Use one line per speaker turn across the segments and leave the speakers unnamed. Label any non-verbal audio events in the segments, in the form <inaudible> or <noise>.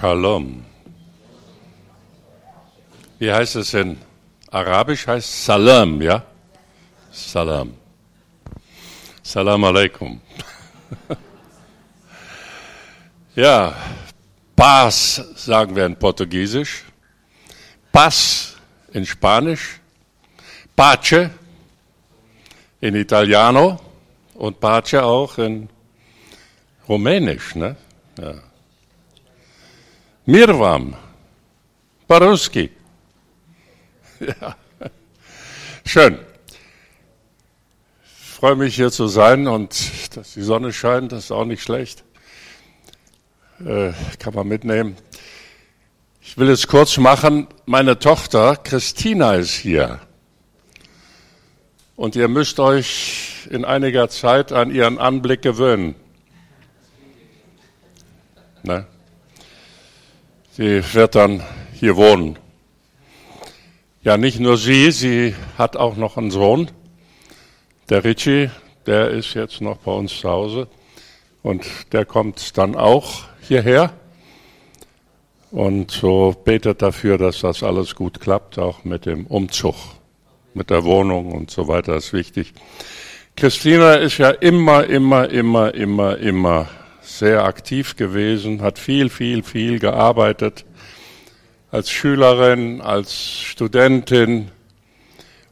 Shalom. Wie heißt es in Arabisch? Heißt Salam, ja? Salam. Salam alaikum. <laughs> ja, Paz sagen wir in Portugiesisch, Paz in Spanisch, Pace in Italiano und Pace auch in Rumänisch. Ne? Ja. Mirwam, Baruski. Ja. Schön. Ich freue mich hier zu sein und dass die Sonne scheint, das ist auch nicht schlecht. Äh, kann man mitnehmen. Ich will es kurz machen. Meine Tochter Christina ist hier. Und ihr müsst euch in einiger Zeit an ihren Anblick gewöhnen. Ne? Sie wird dann hier wohnen. Ja, nicht nur sie, sie hat auch noch einen Sohn, der Richie, der ist jetzt noch bei uns zu Hause und der kommt dann auch hierher und so betet dafür, dass das alles gut klappt, auch mit dem Umzug, mit der Wohnung und so weiter, ist wichtig. Christina ist ja immer, immer, immer, immer, immer sehr aktiv gewesen, hat viel, viel, viel gearbeitet als Schülerin, als Studentin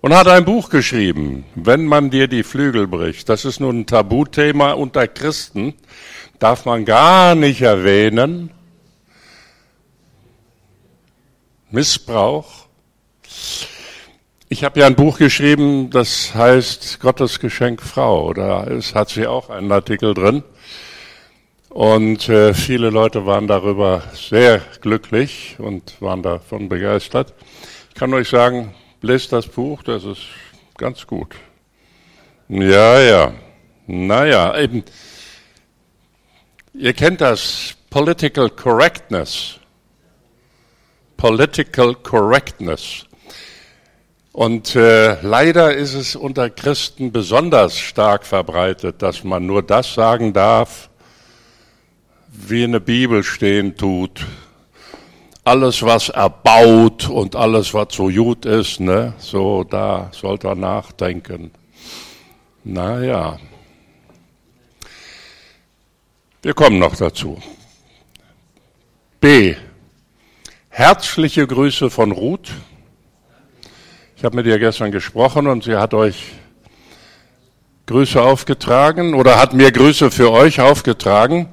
und hat ein Buch geschrieben, Wenn man dir die Flügel bricht. Das ist nun ein Tabuthema unter Christen, darf man gar nicht erwähnen. Missbrauch. Ich habe ja ein Buch geschrieben, das heißt Gottes Geschenk Frau. Da ist, hat sie auch einen Artikel drin. Und äh, viele Leute waren darüber sehr glücklich und waren davon begeistert. Ich kann euch sagen, lest das Buch, das ist ganz gut. Ja, ja. Naja, eben. Ihr kennt das Political Correctness. Political Correctness. Und äh, leider ist es unter Christen besonders stark verbreitet, dass man nur das sagen darf, wie in der Bibel stehen tut. Alles, was erbaut und alles, was so gut ist, ne, so da sollte er nachdenken. Naja, wir kommen noch dazu. B. Herzliche Grüße von Ruth. Ich habe mit ihr gestern gesprochen und sie hat euch Grüße aufgetragen oder hat mir Grüße für euch aufgetragen.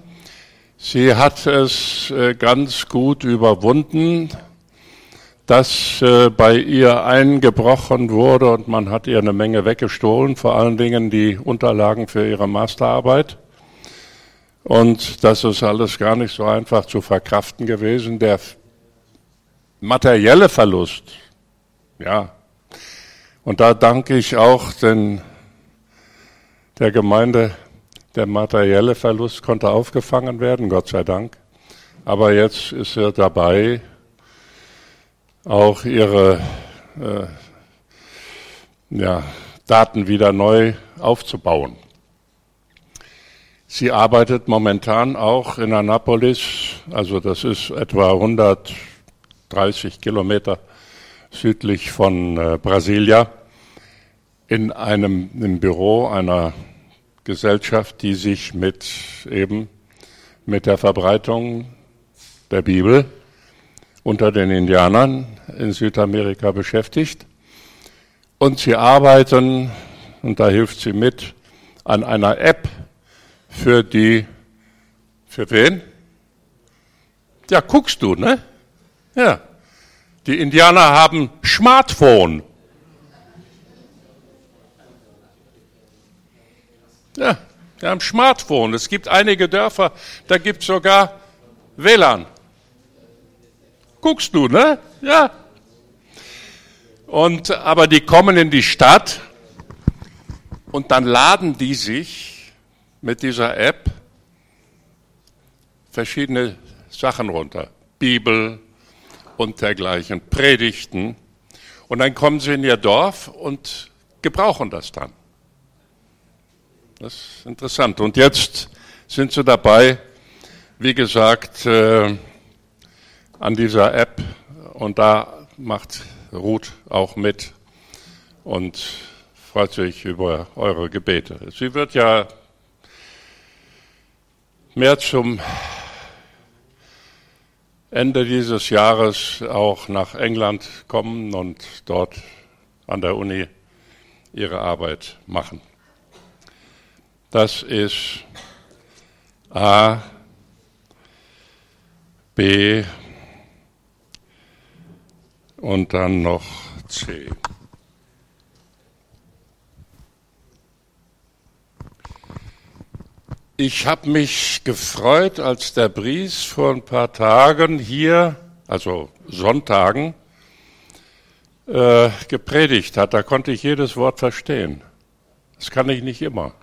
Sie hat es äh, ganz gut überwunden, dass äh, bei ihr eingebrochen wurde und man hat ihr eine Menge weggestohlen, vor allen Dingen die Unterlagen für ihre Masterarbeit. Und das ist alles gar nicht so einfach zu verkraften gewesen. Der materielle Verlust, ja. Und da danke ich auch den, der Gemeinde der materielle Verlust konnte aufgefangen werden, Gott sei Dank. Aber jetzt ist er dabei, auch ihre äh, ja, Daten wieder neu aufzubauen. Sie arbeitet momentan auch in Annapolis, also das ist etwa 130 Kilometer südlich von äh, Brasilia, in einem im Büro einer Gesellschaft, die sich mit eben mit der Verbreitung der Bibel unter den Indianern in Südamerika beschäftigt. Und sie arbeiten, und da hilft sie mit, an einer App für die, für wen? Ja, guckst du, ne? Ja. Die Indianer haben Smartphone. Ja, wir haben Smartphone. Es gibt einige Dörfer, da gibt es sogar WLAN. Guckst du, ne? Ja. Und, aber die kommen in die Stadt und dann laden die sich mit dieser App verschiedene Sachen runter. Bibel und dergleichen, Predigten. Und dann kommen sie in ihr Dorf und gebrauchen das dann. Das ist interessant. Und jetzt sind sie dabei, wie gesagt, äh, an dieser App und da macht Ruth auch mit und freut sich über eure Gebete. Sie wird ja mehr zum Ende dieses Jahres auch nach England kommen und dort an der Uni ihre Arbeit machen. Das ist A, B und dann noch C. Ich habe mich gefreut, als der Bries vor ein paar Tagen hier, also Sonntagen, äh, gepredigt hat. Da konnte ich jedes Wort verstehen. Das kann ich nicht immer.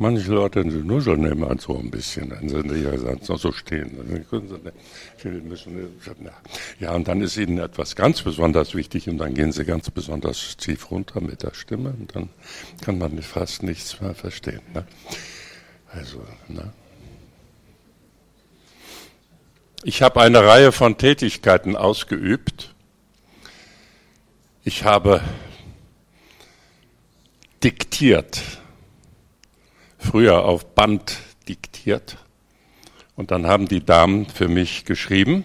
Manche Leute nuscheln immer so ein bisschen, dann sind sie ja noch so stehen. Ja, und dann ist ihnen etwas ganz besonders wichtig und dann gehen sie ganz besonders tief runter mit der Stimme und dann kann man fast nichts mehr verstehen. Ne? Also, ne? Ich habe eine Reihe von Tätigkeiten ausgeübt. Ich habe diktiert früher auf Band diktiert und dann haben die Damen für mich geschrieben.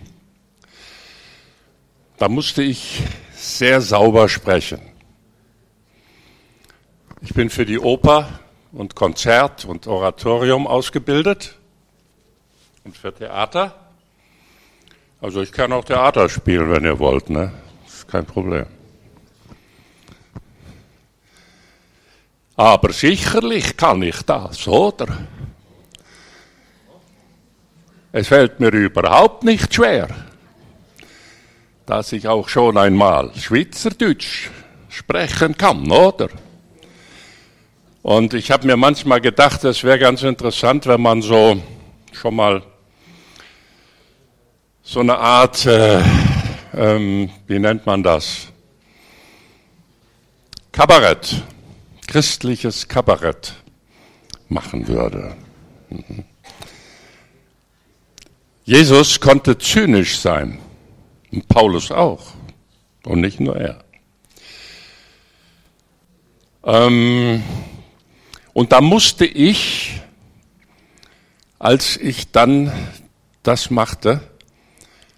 Da musste ich sehr sauber sprechen. Ich bin für die Oper und Konzert und Oratorium ausgebildet und für Theater. Also ich kann auch Theater spielen, wenn ihr wollt, ne? Ist kein Problem. Aber sicherlich kann ich das, oder? Es fällt mir überhaupt nicht schwer, dass ich auch schon einmal Schweizerdeutsch sprechen kann, oder? Und ich habe mir manchmal gedacht, es wäre ganz interessant, wenn man so schon mal so eine Art, äh, ähm, wie nennt man das? Kabarett christliches Kabarett machen würde. Mhm. Jesus konnte zynisch sein und Paulus auch und nicht nur er. Ähm, und da musste ich, als ich dann das machte,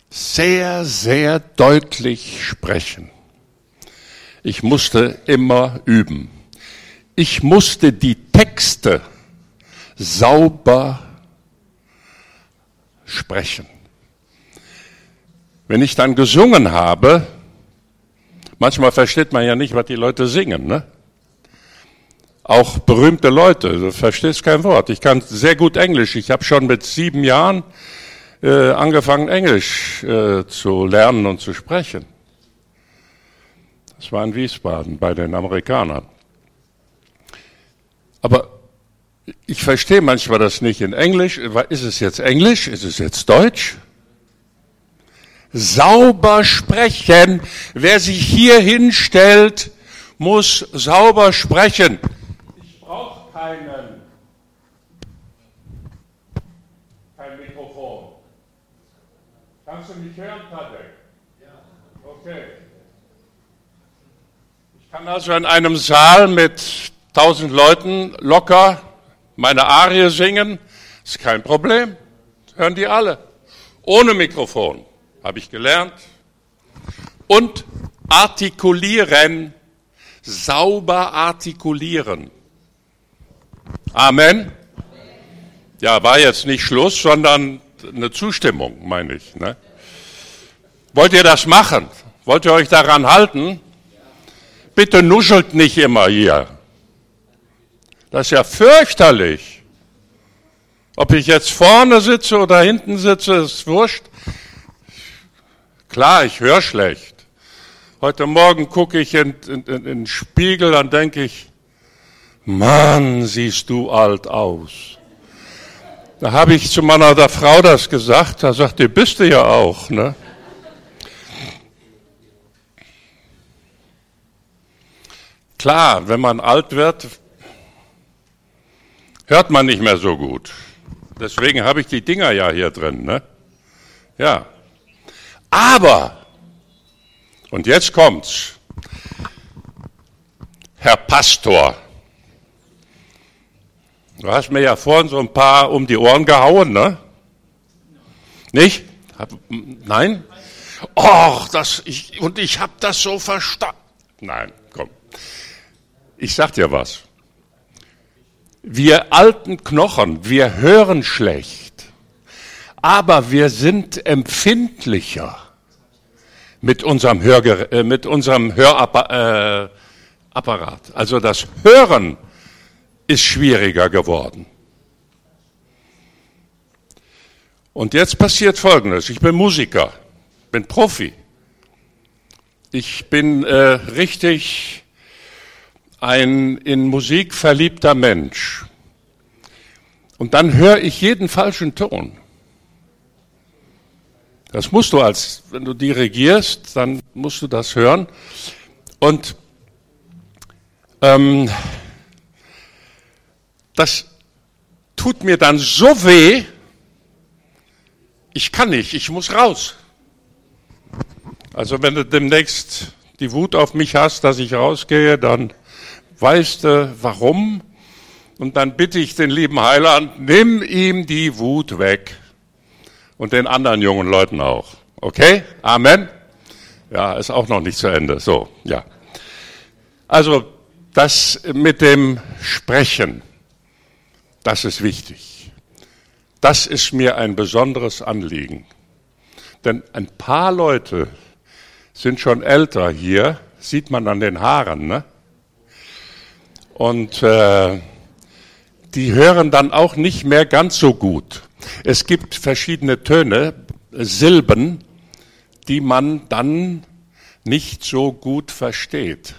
sehr, sehr deutlich sprechen. Ich musste immer üben ich musste die Texte sauber sprechen. Wenn ich dann gesungen habe, manchmal versteht man ja nicht, was die Leute singen, ne? Auch berühmte Leute, du verstehst kein Wort. Ich kann sehr gut Englisch. Ich habe schon mit sieben Jahren äh, angefangen, Englisch äh, zu lernen und zu sprechen. Das war in Wiesbaden bei den Amerikanern. Aber ich verstehe manchmal das nicht in Englisch. Ist es jetzt Englisch? Ist es jetzt Deutsch? Sauber sprechen. Wer sich hier hinstellt, muss sauber sprechen. Ich brauche keinen. Kein Mikrofon. Kannst du mich hören, Tadek? Ja. Okay. Ich kann also in einem Saal mit tausend Leuten locker meine Arie singen, ist kein Problem. hören die alle. Ohne Mikrofon, habe ich gelernt. Und artikulieren, sauber artikulieren. Amen. Ja, war jetzt nicht Schluss, sondern eine Zustimmung, meine ich. Ne? Wollt ihr das machen? Wollt ihr euch daran halten? Bitte nuschelt nicht immer hier. Das ist ja fürchterlich. Ob ich jetzt vorne sitze oder hinten sitze, ist wurscht. Klar, ich höre schlecht. Heute Morgen gucke ich in, in, in den Spiegel, dann denke ich, Mann, siehst du alt aus. Da habe ich zu meiner der Frau das gesagt, da sagt die, bist du ja auch, ne? Klar, wenn man alt wird, hört man nicht mehr so gut. Deswegen habe ich die Dinger ja hier drin. Ne? Ja, Aber, und jetzt kommt's, Herr Pastor, du hast mir ja vorhin so ein paar um die Ohren gehauen, ne? Nicht? Hab, nein? Och, das, ich, und ich habe das so verstanden. Nein, komm. Ich sag dir was. Wir alten Knochen, wir hören schlecht, aber wir sind empfindlicher mit unserem, Hörger äh, mit unserem Hörapparat. Äh, also das Hören ist schwieriger geworden. Und jetzt passiert Folgendes. Ich bin Musiker, bin Profi. Ich bin äh, richtig ein in Musik verliebter Mensch. Und dann höre ich jeden falschen Ton. Das musst du als, wenn du dirigierst, dann musst du das hören. Und ähm, das tut mir dann so weh, ich kann nicht, ich muss raus. Also wenn du demnächst die Wut auf mich hast, dass ich rausgehe, dann weißt du warum. Und dann bitte ich den lieben Heiland, nimm ihm die Wut weg und den anderen jungen Leuten auch. Okay? Amen? Ja, ist auch noch nicht zu Ende. So, ja. Also, das mit dem Sprechen, das ist wichtig. Das ist mir ein besonderes Anliegen. Denn ein paar Leute sind schon älter hier, sieht man an den Haaren, ne? Und äh, die hören dann auch nicht mehr ganz so gut. Es gibt verschiedene Töne, Silben, die man dann nicht so gut versteht.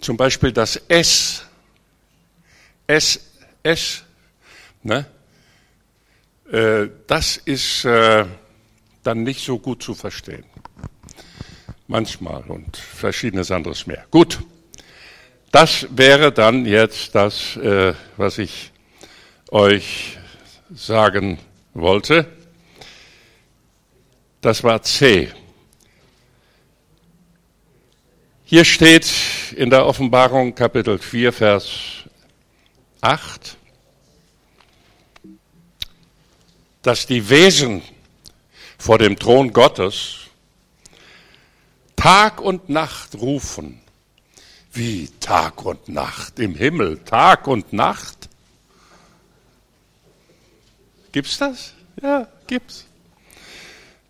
Zum Beispiel das S. S, S, ne? Äh, das ist äh, dann nicht so gut zu verstehen. Manchmal und verschiedenes anderes mehr. Gut, das wäre dann jetzt das, äh, was ich euch sagen wollte. Das war C. Hier steht in der Offenbarung Kapitel 4, Vers 8, dass die Wesen vor dem Thron Gottes Tag und Nacht rufen. Wie Tag und Nacht im Himmel, Tag und Nacht? Gibt's das? Ja, gibt's.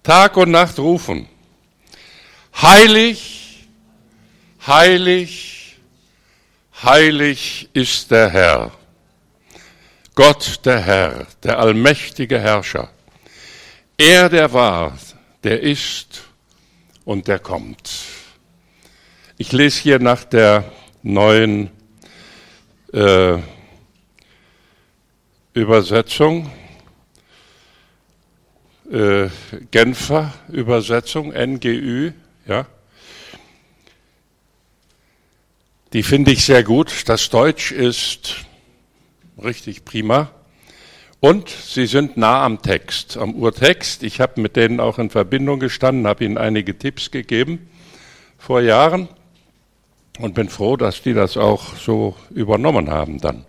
Tag und Nacht rufen. Heilig, heilig, heilig ist der Herr. Gott der Herr, der allmächtige Herrscher. Er, der war, der ist und der kommt. Ich lese hier nach der neuen äh, Übersetzung äh, Genfer Übersetzung, NGÜ, ja. Die finde ich sehr gut. Das Deutsch ist richtig prima. Und sie sind nah am Text, am Urtext. Ich habe mit denen auch in Verbindung gestanden, habe ihnen einige Tipps gegeben vor Jahren und bin froh, dass die das auch so übernommen haben dann.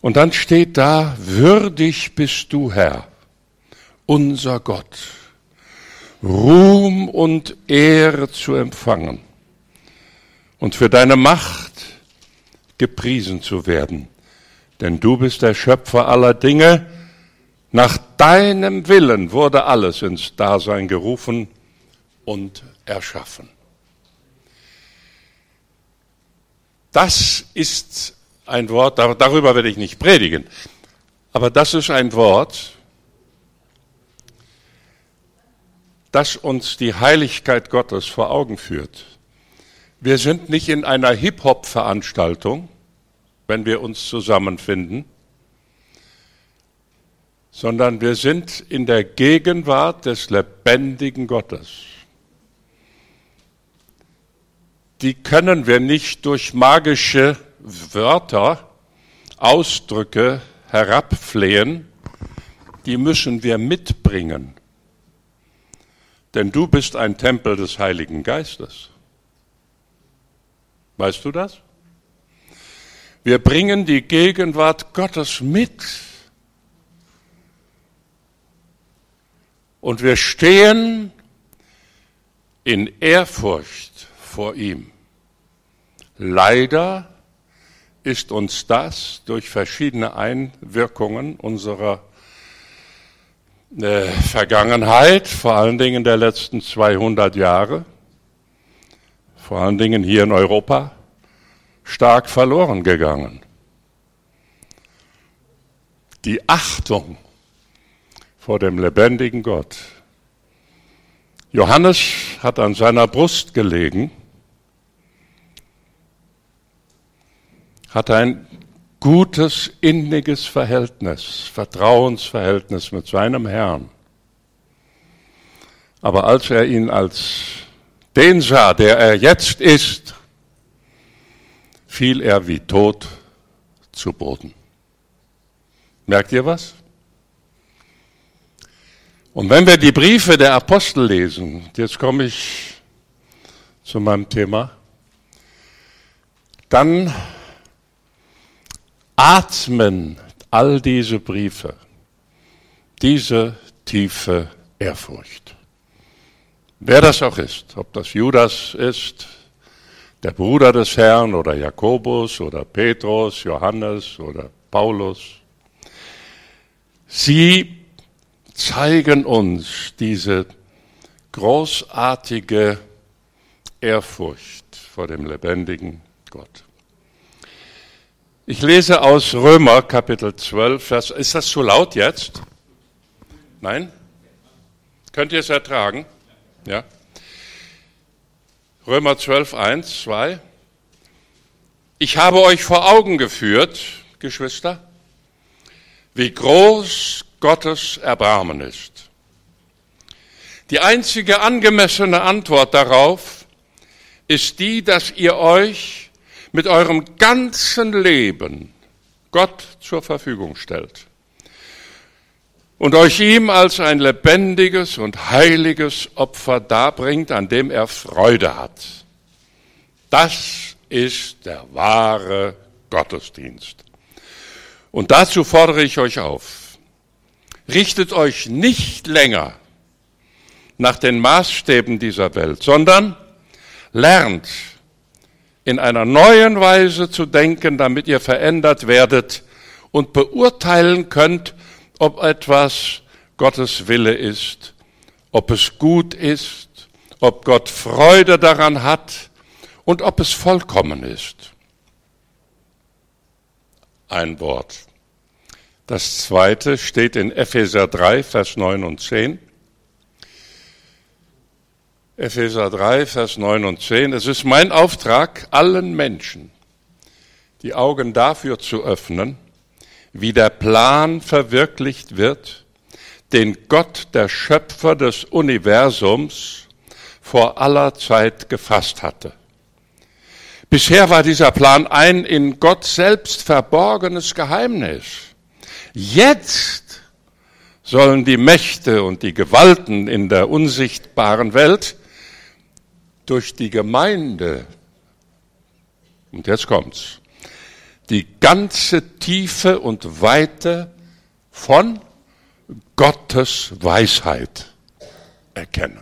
Und dann steht da, würdig bist du, Herr, unser Gott, Ruhm und Ehre zu empfangen und für deine Macht gepriesen zu werden. Denn du bist der Schöpfer aller Dinge. Nach deinem Willen wurde alles ins Dasein gerufen und erschaffen. Das ist ein Wort, darüber werde ich nicht predigen, aber das ist ein Wort, das uns die Heiligkeit Gottes vor Augen führt. Wir sind nicht in einer Hip-Hop-Veranstaltung, wenn wir uns zusammenfinden, sondern wir sind in der Gegenwart des lebendigen Gottes. Die können wir nicht durch magische Wörter, Ausdrücke herabflehen, die müssen wir mitbringen. Denn du bist ein Tempel des Heiligen Geistes. Weißt du das? Wir bringen die Gegenwart Gottes mit. Und wir stehen in Ehrfurcht vor ihm. Leider ist uns das durch verschiedene Einwirkungen unserer äh, Vergangenheit, vor allen Dingen der letzten 200 Jahre, vor allen Dingen hier in Europa, stark verloren gegangen. Die Achtung vor dem lebendigen Gott. Johannes hat an seiner Brust gelegen, hat ein gutes, inniges Verhältnis, Vertrauensverhältnis mit seinem Herrn. Aber als er ihn als den sah, der er jetzt ist, fiel er wie tot zu Boden. Merkt ihr was? Und wenn wir die Briefe der Apostel lesen, jetzt komme ich zu meinem Thema, dann atmen all diese Briefe diese tiefe Ehrfurcht. Wer das auch ist, ob das Judas ist, der Bruder des Herrn oder Jakobus oder Petrus, Johannes oder Paulus, sie zeigen uns diese großartige Ehrfurcht vor dem lebendigen Gott. Ich lese aus Römer Kapitel 12, Vers. Ist das zu laut jetzt? Nein? Könnt ihr es ertragen? Ja. Römer 12, 1, 2. Ich habe euch vor Augen geführt, Geschwister, wie groß Gottes Erbarmen ist. Die einzige angemessene Antwort darauf ist die, dass ihr euch mit eurem ganzen Leben Gott zur Verfügung stellt und euch ihm als ein lebendiges und heiliges Opfer darbringt, an dem er Freude hat. Das ist der wahre Gottesdienst. Und dazu fordere ich euch auf. Richtet euch nicht länger nach den Maßstäben dieser Welt, sondern lernt in einer neuen Weise zu denken, damit ihr verändert werdet und beurteilen könnt, ob etwas Gottes Wille ist, ob es gut ist, ob Gott Freude daran hat und ob es vollkommen ist. Ein Wort. Das zweite steht in Epheser 3, Vers 9 und 10. Epheser 3, Vers 9 und 10. Es ist mein Auftrag, allen Menschen die Augen dafür zu öffnen, wie der Plan verwirklicht wird, den Gott, der Schöpfer des Universums, vor aller Zeit gefasst hatte. Bisher war dieser Plan ein in Gott selbst verborgenes Geheimnis. Jetzt sollen die Mächte und die Gewalten in der unsichtbaren Welt durch die Gemeinde, und jetzt kommt's, die ganze Tiefe und Weite von Gottes Weisheit erkennen.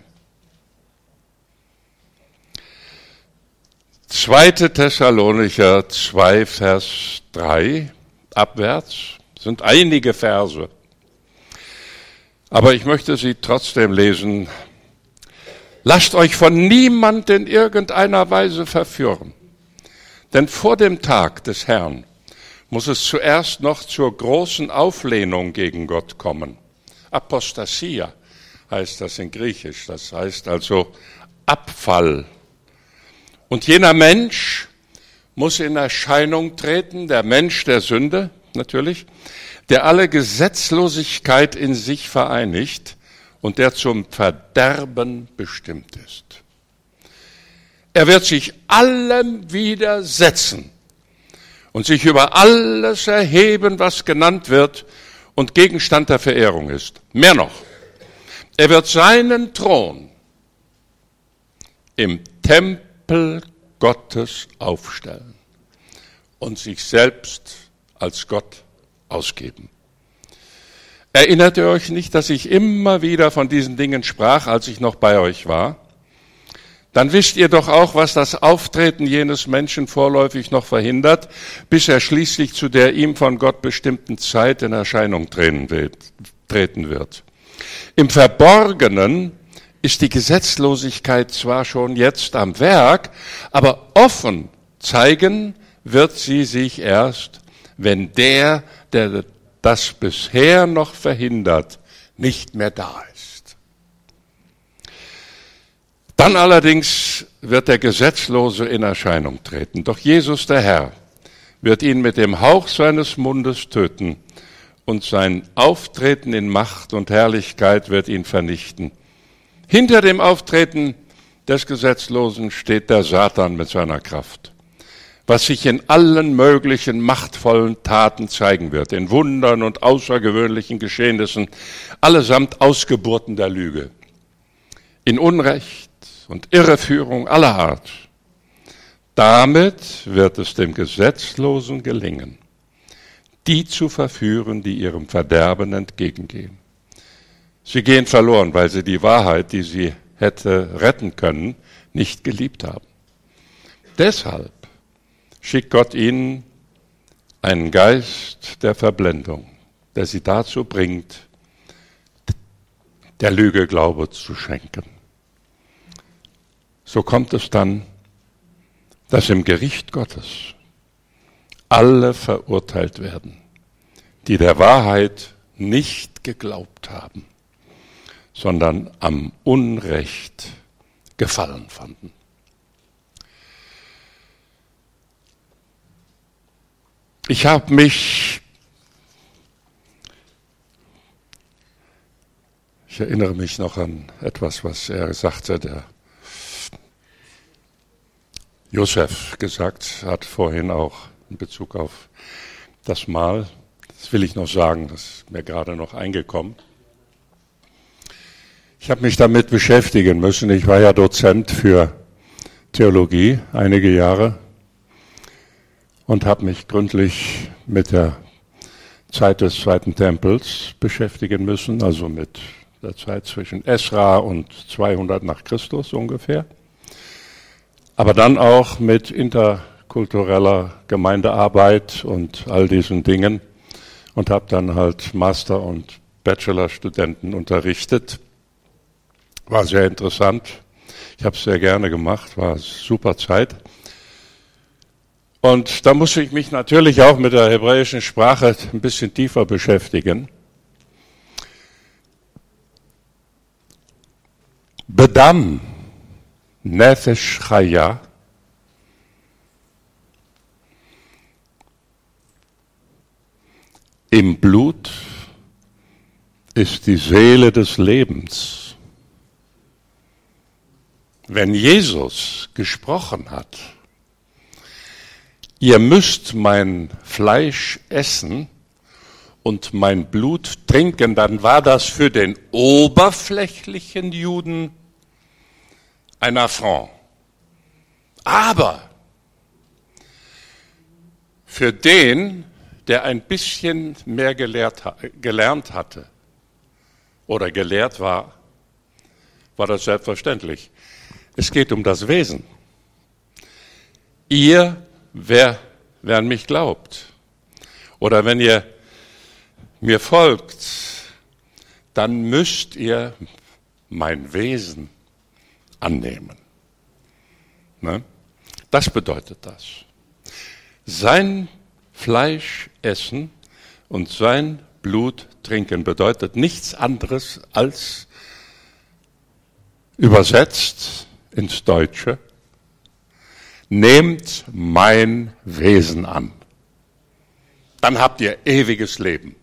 Zweite Thessalonicher 2, Vers 3 abwärts sind einige Verse. Aber ich möchte sie trotzdem lesen, Lasst euch von niemand in irgendeiner Weise verführen. Denn vor dem Tag des Herrn muss es zuerst noch zur großen Auflehnung gegen Gott kommen. Apostasia heißt das in Griechisch. Das heißt also Abfall. Und jener Mensch muss in Erscheinung treten, der Mensch der Sünde natürlich, der alle Gesetzlosigkeit in sich vereinigt und der zum Verderben bestimmt ist. Er wird sich allem widersetzen und sich über alles erheben, was genannt wird, und Gegenstand der Verehrung ist. Mehr noch, er wird seinen Thron im Tempel Gottes aufstellen und sich selbst als Gott ausgeben. Erinnert ihr euch nicht, dass ich immer wieder von diesen Dingen sprach, als ich noch bei euch war? Dann wisst ihr doch auch, was das Auftreten jenes Menschen vorläufig noch verhindert, bis er schließlich zu der ihm von Gott bestimmten Zeit in Erscheinung treten wird. Im Verborgenen ist die Gesetzlosigkeit zwar schon jetzt am Werk, aber offen zeigen wird sie sich erst, wenn der, der das bisher noch verhindert, nicht mehr da ist. Dann allerdings wird der Gesetzlose in Erscheinung treten. Doch Jesus der Herr wird ihn mit dem Hauch seines Mundes töten und sein Auftreten in Macht und Herrlichkeit wird ihn vernichten. Hinter dem Auftreten des Gesetzlosen steht der Satan mit seiner Kraft was sich in allen möglichen machtvollen Taten zeigen wird, in Wundern und außergewöhnlichen Geschehnissen, allesamt Ausgeburten der Lüge, in Unrecht und Irreführung aller Art. Damit wird es dem Gesetzlosen gelingen, die zu verführen, die ihrem Verderben entgegengehen. Sie gehen verloren, weil sie die Wahrheit, die sie hätte retten können, nicht geliebt haben. Deshalb schickt Gott ihnen einen Geist der Verblendung, der sie dazu bringt, der Lüge Glaube zu schenken. So kommt es dann, dass im Gericht Gottes alle verurteilt werden, die der Wahrheit nicht geglaubt haben, sondern am Unrecht gefallen fanden. Ich habe mich, ich erinnere mich noch an etwas, was er sagte, der Josef gesagt hat vorhin auch in Bezug auf das Mal. Das will ich noch sagen, das ist mir gerade noch eingekommen. Ich habe mich damit beschäftigen müssen. Ich war ja Dozent für Theologie einige Jahre und habe mich gründlich mit der Zeit des Zweiten Tempels beschäftigen müssen, also mit der Zeit zwischen Esra und 200 nach Christus ungefähr. Aber dann auch mit interkultureller Gemeindearbeit und all diesen Dingen und habe dann halt Master- und Bachelorstudenten unterrichtet. War sehr interessant. Ich habe es sehr gerne gemacht, war super Zeit. Und da muss ich mich natürlich auch mit der hebräischen Sprache ein bisschen tiefer beschäftigen. Bedam, Nefesh Chaya, im Blut ist die Seele des Lebens. Wenn Jesus gesprochen hat, ihr müsst mein Fleisch essen und mein Blut trinken, dann war das für den oberflächlichen Juden ein Affront. Aber für den, der ein bisschen mehr gelehrt, gelernt hatte oder gelehrt war, war das selbstverständlich. Es geht um das Wesen. Ihr wer, wer an mich glaubt. Oder wenn ihr mir folgt, dann müsst ihr mein Wesen annehmen. Ne? Das bedeutet das. Sein Fleisch essen und sein Blut trinken bedeutet nichts anderes als übersetzt ins Deutsche nehmt mein Wesen an. Dann habt ihr ewiges Leben.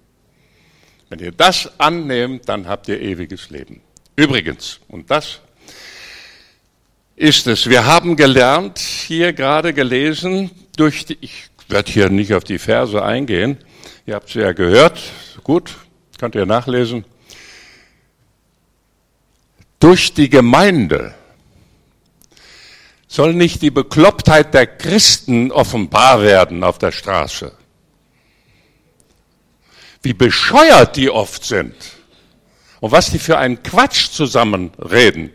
Wenn ihr das annehmt, dann habt ihr ewiges Leben. Übrigens, und das ist es, wir haben gelernt, hier gerade gelesen, durch die, ich werde hier nicht auf die Verse eingehen, ihr habt sie ja gehört, gut, könnt ihr nachlesen, durch die Gemeinde soll nicht die Beklopptheit der Christen offenbar werden auf der Straße. Wie bescheuert die oft sind und was die für einen Quatsch zusammenreden.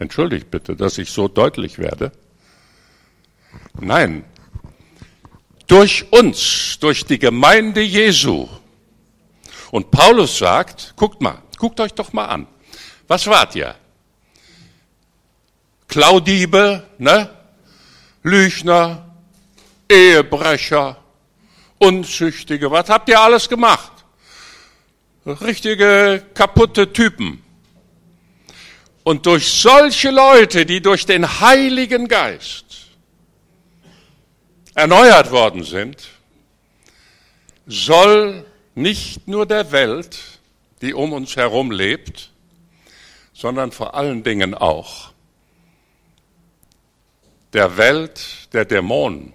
Entschuldigt bitte, dass ich so deutlich werde. Nein, durch uns, durch die Gemeinde Jesu. Und Paulus sagt, guckt mal, guckt euch doch mal an. Was wart ihr? Klaudiebe, ne? Lügner, Ehebrecher, Unzüchtige. Was habt ihr alles gemacht? Richtige kaputte Typen. Und durch solche Leute, die durch den Heiligen Geist erneuert worden sind, soll nicht nur der Welt, die um uns herum lebt, sondern vor allen Dingen auch der Welt der Dämonen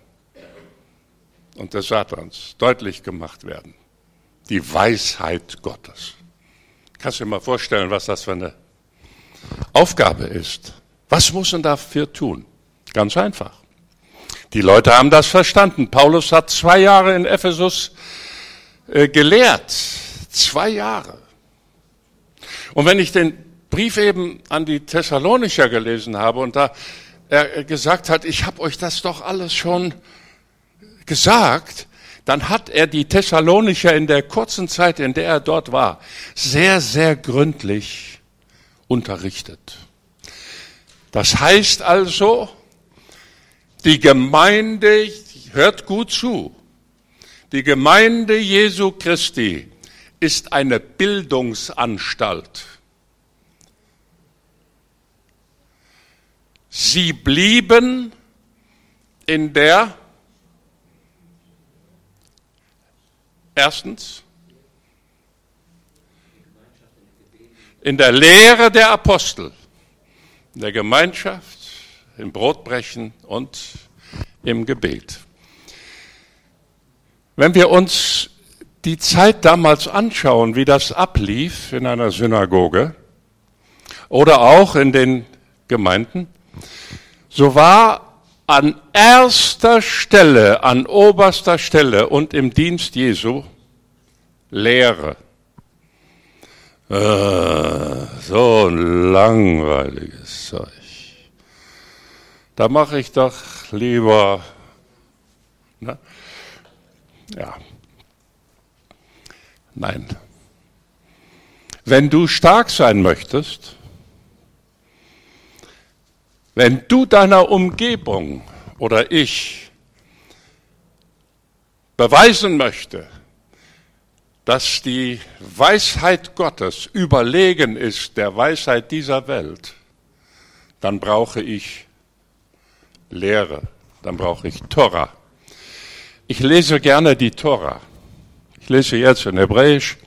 und des Satans deutlich gemacht werden. Die Weisheit Gottes. Kannst du dir mal vorstellen, was das für eine Aufgabe ist? Was muss man dafür tun? Ganz einfach. Die Leute haben das verstanden. Paulus hat zwei Jahre in Ephesus äh, gelehrt. Zwei Jahre. Und wenn ich den Brief eben an die Thessalonicher gelesen habe und da er gesagt hat, ich habe euch das doch alles schon gesagt, dann hat er die Thessalonicher in der kurzen Zeit, in der er dort war, sehr, sehr gründlich unterrichtet. Das heißt also, die Gemeinde, hört gut zu, die Gemeinde Jesu Christi ist eine Bildungsanstalt. Sie blieben in der, erstens, in der Lehre der Apostel, in der Gemeinschaft, im Brotbrechen und im Gebet. Wenn wir uns die Zeit damals anschauen, wie das ablief in einer Synagoge oder auch in den Gemeinden, so war an erster Stelle, an oberster Stelle und im Dienst Jesu Lehre. Äh, so ein langweiliges Zeug. Da mache ich doch lieber, ne? ja, nein. Wenn du stark sein möchtest, wenn du deiner Umgebung oder ich beweisen möchte, dass die Weisheit Gottes überlegen ist der Weisheit dieser Welt, dann brauche ich Lehre, dann brauche ich Tora. Ich lese gerne die Tora. Ich lese jetzt in Hebräisch.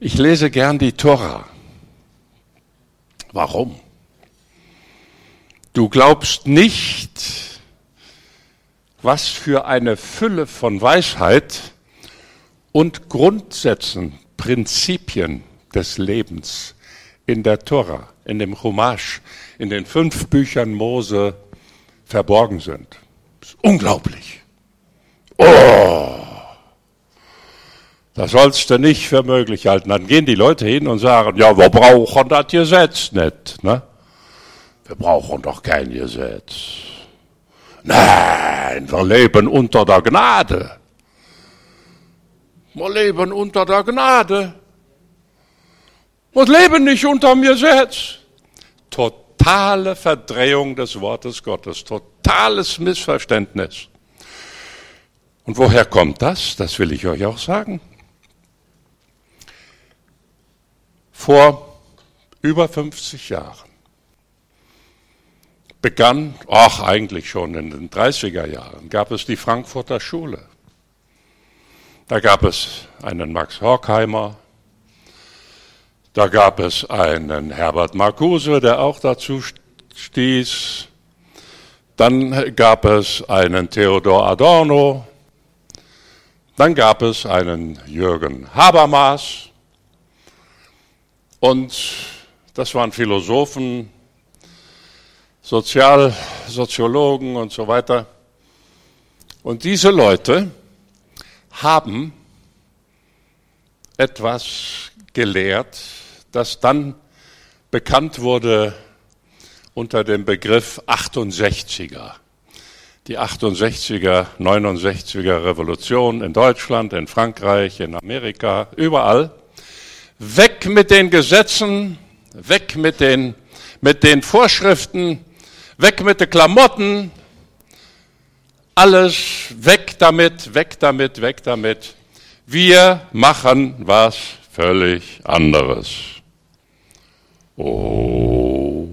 Ich lese gern die Tora. Warum? Du glaubst nicht, was für eine Fülle von Weisheit und Grundsätzen, Prinzipien des Lebens in der Tora, in dem Chumash, in den fünf Büchern Mose verborgen sind. Das ist unglaublich. Oh! Das sollst du nicht für möglich halten. Dann gehen die Leute hin und sagen, ja, wir brauchen das Gesetz nicht. Ne? Wir brauchen doch kein Gesetz. Nein, wir leben unter der Gnade. Wir leben unter der Gnade. Wir leben nicht unter dem Gesetz. Totale Verdrehung des Wortes Gottes, totales Missverständnis. Und woher kommt das? Das will ich euch auch sagen. Vor über 50 Jahren begann, ach eigentlich schon in den 30er Jahren, gab es die Frankfurter Schule. Da gab es einen Max Horkheimer, da gab es einen Herbert Marcuse, der auch dazu stieß. Dann gab es einen Theodor Adorno. Dann gab es einen Jürgen Habermas. Und das waren Philosophen, Sozial, Soziologen und so weiter. Und diese Leute haben etwas gelehrt, das dann bekannt wurde unter dem Begriff 68er. Die 68er, 69er Revolution in Deutschland, in Frankreich, in Amerika, überall. Weg mit den Gesetzen, weg mit den, mit den Vorschriften, weg mit den Klamotten, alles weg damit, weg damit, weg damit. Wir machen was völlig anderes. Oh,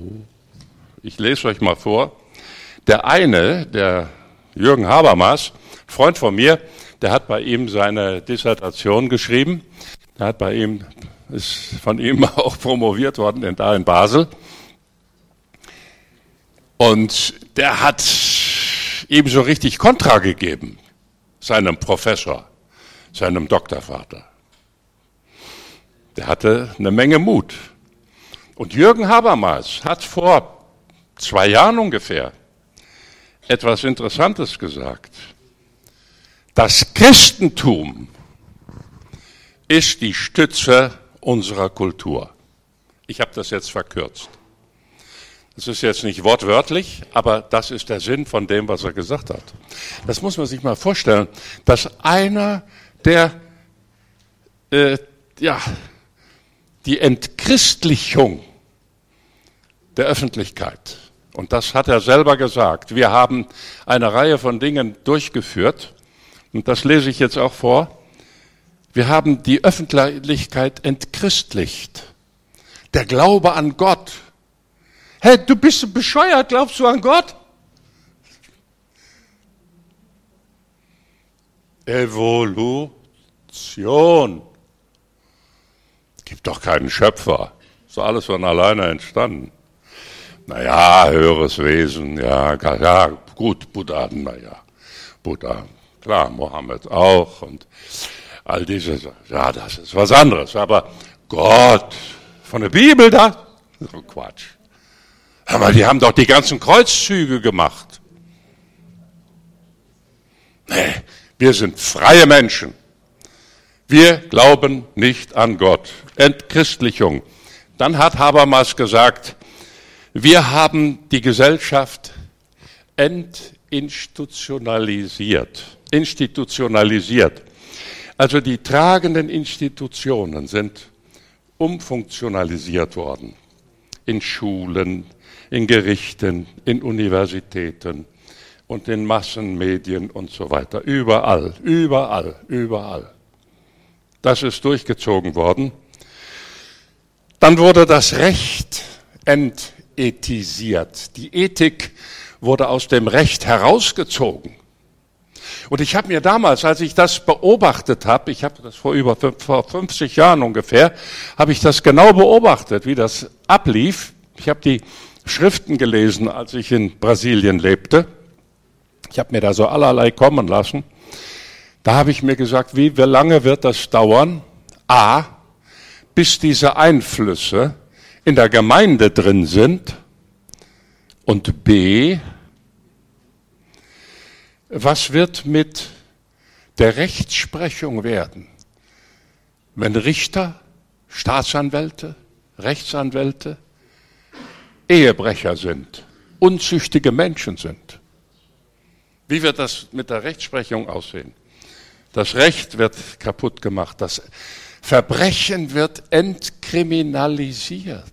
ich lese euch mal vor. Der eine, der Jürgen Habermas, Freund von mir, der hat bei ihm seine Dissertation geschrieben. Der hat bei ihm, ist von ihm <laughs> auch promoviert worden, da in Basel. Und der hat ihm so richtig Kontra gegeben, seinem Professor, seinem Doktorvater. Der hatte eine Menge Mut. Und Jürgen Habermas hat vor zwei Jahren ungefähr etwas Interessantes gesagt. Das Christentum ist die Stütze unserer Kultur. Ich habe das jetzt verkürzt. Das ist jetzt nicht wortwörtlich, aber das ist der Sinn von dem, was er gesagt hat. Das muss man sich mal vorstellen, dass einer, der äh, ja, die Entchristlichung der Öffentlichkeit, und das hat er selber gesagt, wir haben eine Reihe von Dingen durchgeführt, und das lese ich jetzt auch vor, wir haben die Öffentlichkeit entchristlicht. Der Glaube an Gott Hey, du bist bescheuert, glaubst du an Gott? Evolution. Gibt doch keinen Schöpfer. Ist alles von alleine entstanden. Naja, höheres Wesen, ja, ja, gut, Buddha, naja, Buddha, klar, Mohammed auch und all diese, ja, das ist was anderes. Aber Gott, von der Bibel da, so Quatsch. Aber die haben doch die ganzen Kreuzzüge gemacht. Nee, wir sind freie Menschen. Wir glauben nicht an Gott. Entchristlichung. Dann hat Habermas gesagt, wir haben die Gesellschaft entinstitutionalisiert. Institutionalisiert. Also die tragenden Institutionen sind umfunktionalisiert worden. In Schulen, in Gerichten, in Universitäten und in Massenmedien und so weiter. Überall, überall, überall. Das ist durchgezogen worden. Dann wurde das Recht entethisiert. Die Ethik wurde aus dem Recht herausgezogen. Und ich habe mir damals, als ich das beobachtet habe, ich habe das vor über vor 50 Jahren ungefähr, habe ich das genau beobachtet, wie das ablief. Ich habe die Schriften gelesen, als ich in Brasilien lebte. Ich habe mir da so allerlei kommen lassen. Da habe ich mir gesagt, wie, wie lange wird das dauern? A, bis diese Einflüsse in der Gemeinde drin sind. Und B, was wird mit der Rechtsprechung werden, wenn Richter, Staatsanwälte, Rechtsanwälte Ehebrecher sind, unzüchtige Menschen sind. Wie wird das mit der Rechtsprechung aussehen? Das Recht wird kaputt gemacht, das Verbrechen wird entkriminalisiert.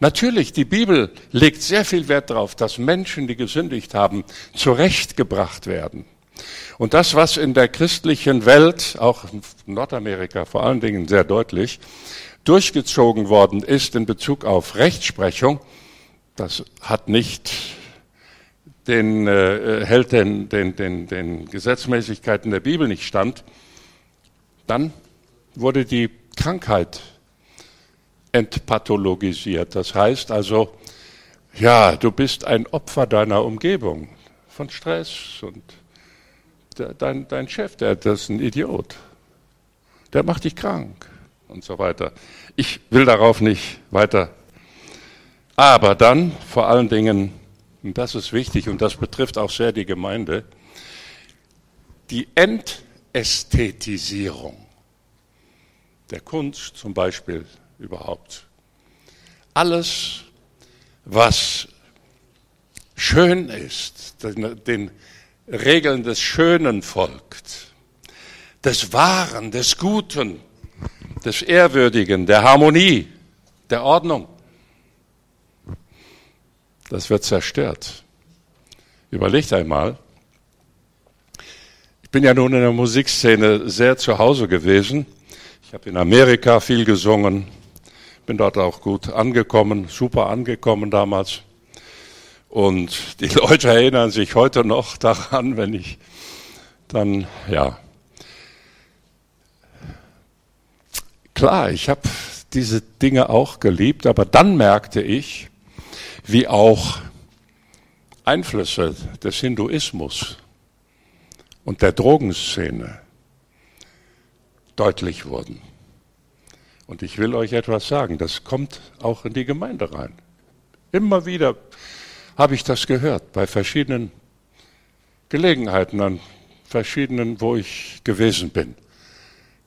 Natürlich, die Bibel legt sehr viel Wert darauf, dass Menschen, die gesündigt haben, zurechtgebracht werden. Und das, was in der christlichen Welt, auch in Nordamerika vor allen Dingen sehr deutlich, durchgezogen worden ist in Bezug auf Rechtsprechung, das hat nicht den, äh, hält den, den, den, den Gesetzmäßigkeiten der Bibel nicht stand, dann wurde die Krankheit entpathologisiert. Das heißt also, ja, du bist ein Opfer deiner Umgebung, von Stress und dein, dein Chef, der, der ist ein Idiot. Der macht dich krank. Und so weiter. Ich will darauf nicht weiter. Aber dann vor allen Dingen, und das ist wichtig und das betrifft auch sehr die Gemeinde, die Entästhetisierung der Kunst zum Beispiel überhaupt. Alles, was schön ist, den, Regeln des Schönen folgt, des Wahren, des Guten, des Ehrwürdigen, der Harmonie, der Ordnung. Das wird zerstört. Überlegt einmal. Ich bin ja nun in der Musikszene sehr zu Hause gewesen. Ich habe in Amerika viel gesungen, bin dort auch gut angekommen, super angekommen damals. Und die <laughs> Leute erinnern sich heute noch daran, wenn ich dann, ja. Klar, ich habe diese Dinge auch geliebt, aber dann merkte ich, wie auch Einflüsse des Hinduismus und der Drogenszene deutlich wurden. Und ich will euch etwas sagen, das kommt auch in die Gemeinde rein. Immer wieder habe ich das gehört bei verschiedenen Gelegenheiten, an verschiedenen, wo ich gewesen bin.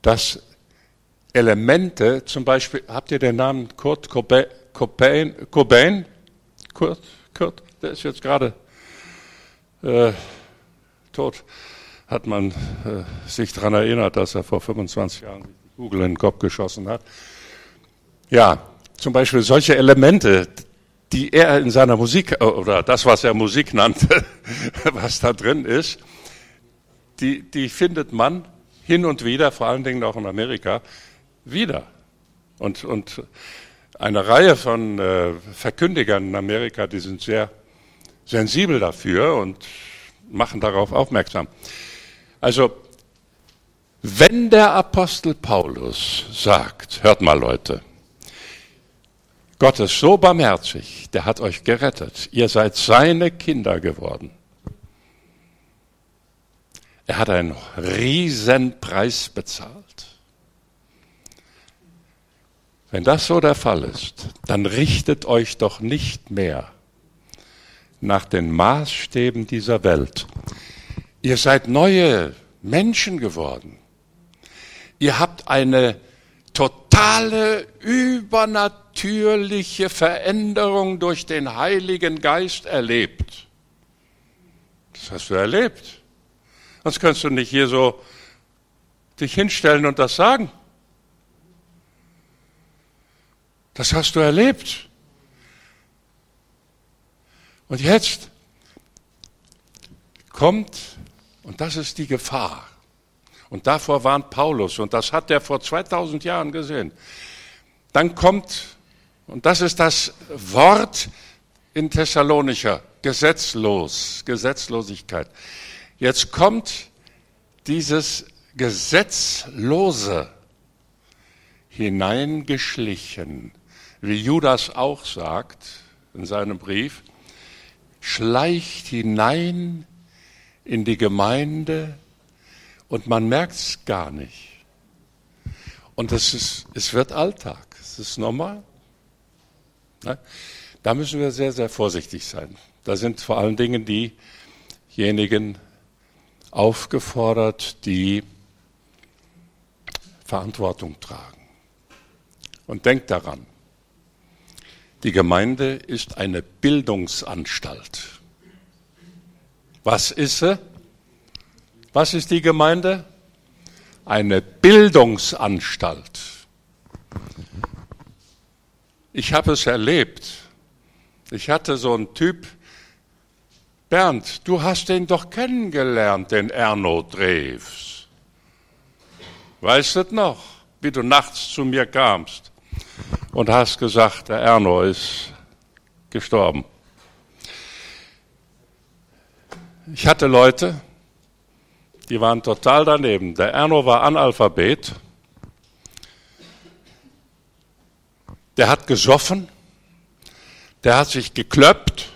Dass Elemente, zum Beispiel, habt ihr den Namen Kurt Cobain? Cobain? Kurt, Kurt, der ist jetzt gerade äh, tot. Hat man äh, sich daran erinnert, dass er vor 25 Jahren die Kugel in den Kopf geschossen hat. Ja, zum Beispiel solche Elemente, die er in seiner Musik, oder das, was er Musik nannte, <laughs> was da drin ist, die, die findet man hin und wieder, vor allen Dingen auch in Amerika, wieder. Und, und eine Reihe von äh, Verkündigern in Amerika, die sind sehr sensibel dafür und machen darauf aufmerksam. Also, wenn der Apostel Paulus sagt, hört mal Leute, Gott ist so barmherzig, der hat euch gerettet. Ihr seid seine Kinder geworden. Er hat einen Riesenpreis bezahlt. Wenn das so der Fall ist, dann richtet euch doch nicht mehr nach den Maßstäben dieser Welt. Ihr seid neue Menschen geworden. Ihr habt eine totale, übernatürliche Veränderung durch den Heiligen Geist erlebt. Das hast du erlebt. Sonst kannst du nicht hier so dich hinstellen und das sagen. Das hast du erlebt. Und jetzt kommt, und das ist die Gefahr, und davor warnt Paulus, und das hat er vor 2000 Jahren gesehen. Dann kommt, und das ist das Wort in Thessalonicher, gesetzlos, Gesetzlosigkeit. Jetzt kommt dieses Gesetzlose hineingeschlichen, wie Judas auch sagt in seinem Brief, schleicht hinein in die Gemeinde und man merkt es gar nicht. Und es, ist, es wird Alltag, es ist normal. Ne? Da müssen wir sehr, sehr vorsichtig sein. Da sind vor allen Dingen diejenigen aufgefordert, die Verantwortung tragen. Und denkt daran, die Gemeinde ist eine Bildungsanstalt. Was ist sie? Was ist die Gemeinde? Eine Bildungsanstalt. Ich habe es erlebt. Ich hatte so einen Typ, Bernd, du hast den doch kennengelernt, den Erno Drews. Weißt du noch, wie du nachts zu mir kamst und hast gesagt, der Erno ist gestorben. Ich hatte Leute, die waren total daneben. Der Erno war Analphabet. Der hat gesoffen. Der hat sich geklöppt.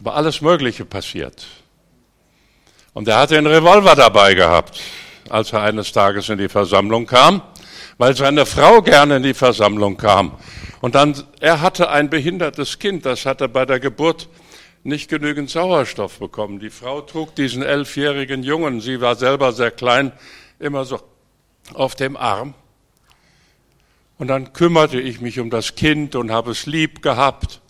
Aber alles Mögliche passiert. Und er hatte einen Revolver dabei gehabt, als er eines Tages in die Versammlung kam. Weil seine Frau gerne in die Versammlung kam. Und dann, er hatte ein behindertes Kind, das hatte bei der Geburt nicht genügend Sauerstoff bekommen. Die Frau trug diesen elfjährigen Jungen, sie war selber sehr klein, immer so auf dem Arm. Und dann kümmerte ich mich um das Kind und habe es lieb gehabt.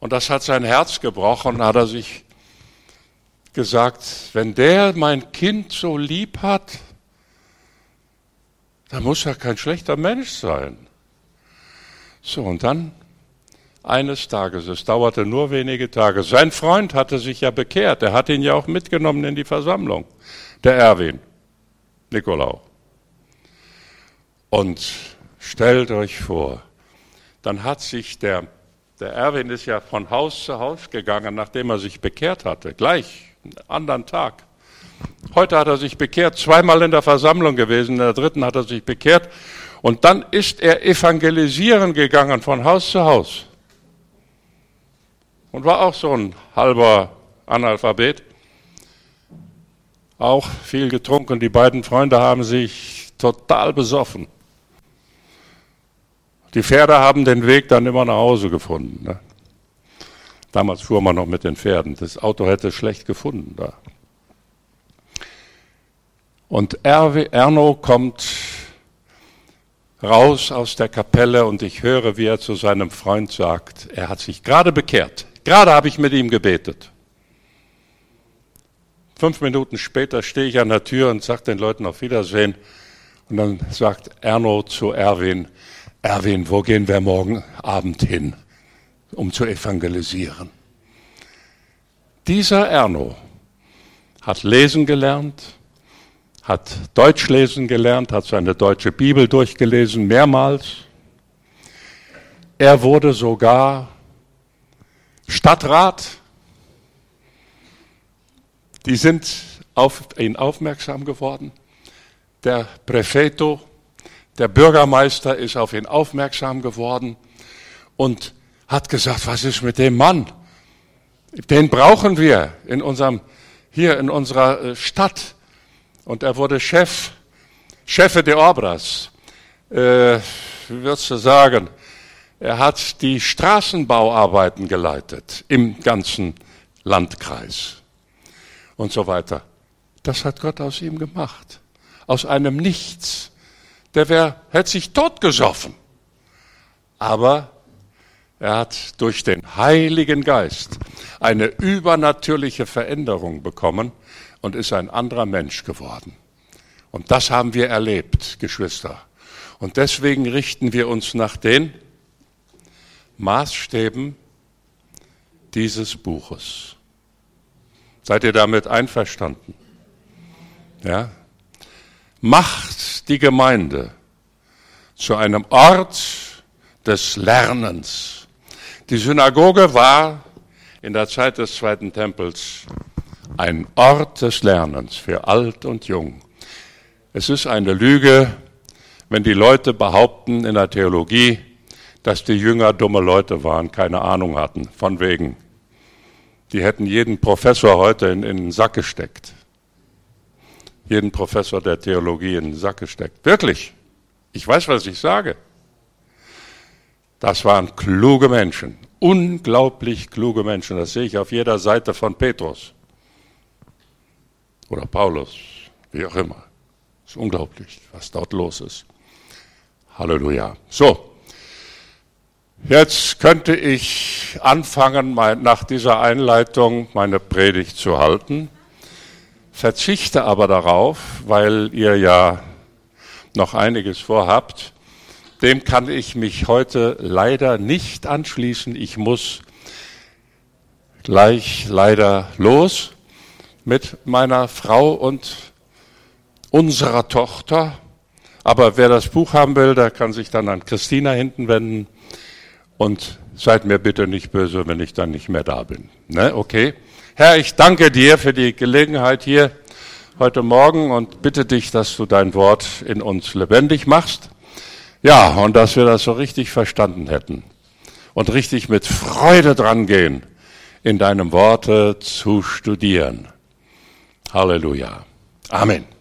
Und das hat sein Herz gebrochen, hat er sich gesagt, wenn der mein Kind so lieb hat, dann muss er kein schlechter Mensch sein. So, und dann eines Tages, es dauerte nur wenige Tage, sein Freund hatte sich ja bekehrt, er hat ihn ja auch mitgenommen in die Versammlung, der Erwin, Nikolaus. Und stellt euch vor, dann hat sich der, der Erwin ist ja von Haus zu Haus gegangen, nachdem er sich bekehrt hatte, gleich, einen anderen Tag. Heute hat er sich bekehrt, zweimal in der Versammlung gewesen, in der dritten hat er sich bekehrt und dann ist er evangelisieren gegangen von Haus zu Haus. Und war auch so ein halber Analphabet. Auch viel getrunken. Die beiden Freunde haben sich total besoffen. Die Pferde haben den Weg dann immer nach Hause gefunden. Ne? Damals fuhr man noch mit den Pferden. Das Auto hätte schlecht gefunden da. Und Erno kommt raus aus der Kapelle und ich höre, wie er zu seinem Freund sagt, er hat sich gerade bekehrt. Gerade habe ich mit ihm gebetet. Fünf Minuten später stehe ich an der Tür und sage den Leuten auf Wiedersehen. Und dann sagt Erno zu Erwin, Erwin, wo gehen wir morgen Abend hin, um zu evangelisieren? Dieser Erno hat lesen gelernt, hat Deutsch lesen gelernt, hat seine deutsche Bibel durchgelesen, mehrmals. Er wurde sogar Stadtrat. Die sind auf ihn aufmerksam geworden. Der Prefeto, der Bürgermeister ist auf ihn aufmerksam geworden und hat gesagt, was ist mit dem Mann? Den brauchen wir in unserem, hier in unserer äh, Stadt und er wurde Chef, Chefe de Obras. Äh, wie würdest du sagen? Er hat die Straßenbauarbeiten geleitet im ganzen Landkreis und so weiter. Das hat Gott aus ihm gemacht. Aus einem Nichts. Der wär, hätte sich totgesoffen. Aber er hat durch den Heiligen Geist eine übernatürliche Veränderung bekommen und ist ein anderer Mensch geworden. Und das haben wir erlebt, Geschwister. Und deswegen richten wir uns nach den Maßstäben dieses Buches. Seid ihr damit einverstanden? Ja? Macht die Gemeinde zu einem Ort des Lernens. Die Synagoge war in der Zeit des Zweiten Tempels ein Ort des Lernens für alt und jung. Es ist eine Lüge, wenn die Leute behaupten in der Theologie, dass die Jünger dumme Leute waren, keine Ahnung hatten, von wegen. Die hätten jeden Professor heute in, in den Sack gesteckt. Jeden Professor der Theologie in den Sack gesteckt. Wirklich. Ich weiß, was ich sage. Das waren kluge Menschen, unglaublich kluge Menschen. Das sehe ich auf jeder Seite von Petrus oder Paulus, wie auch immer. Es ist unglaublich, was dort los ist. Halleluja. So, jetzt könnte ich anfangen, nach dieser Einleitung meine Predigt zu halten, verzichte aber darauf, weil ihr ja noch einiges vorhabt. Dem kann ich mich heute leider nicht anschließen. Ich muss gleich leider los mit meiner Frau und unserer Tochter. Aber wer das Buch haben will, der kann sich dann an Christina hinten wenden. Und seid mir bitte nicht böse, wenn ich dann nicht mehr da bin. Ne? Okay? Herr, ich danke dir für die Gelegenheit hier heute Morgen und bitte dich, dass du dein Wort in uns lebendig machst. Ja, und dass wir das so richtig verstanden hätten und richtig mit Freude dran gehen, in deinem Worte zu studieren. Halleluja. Amen.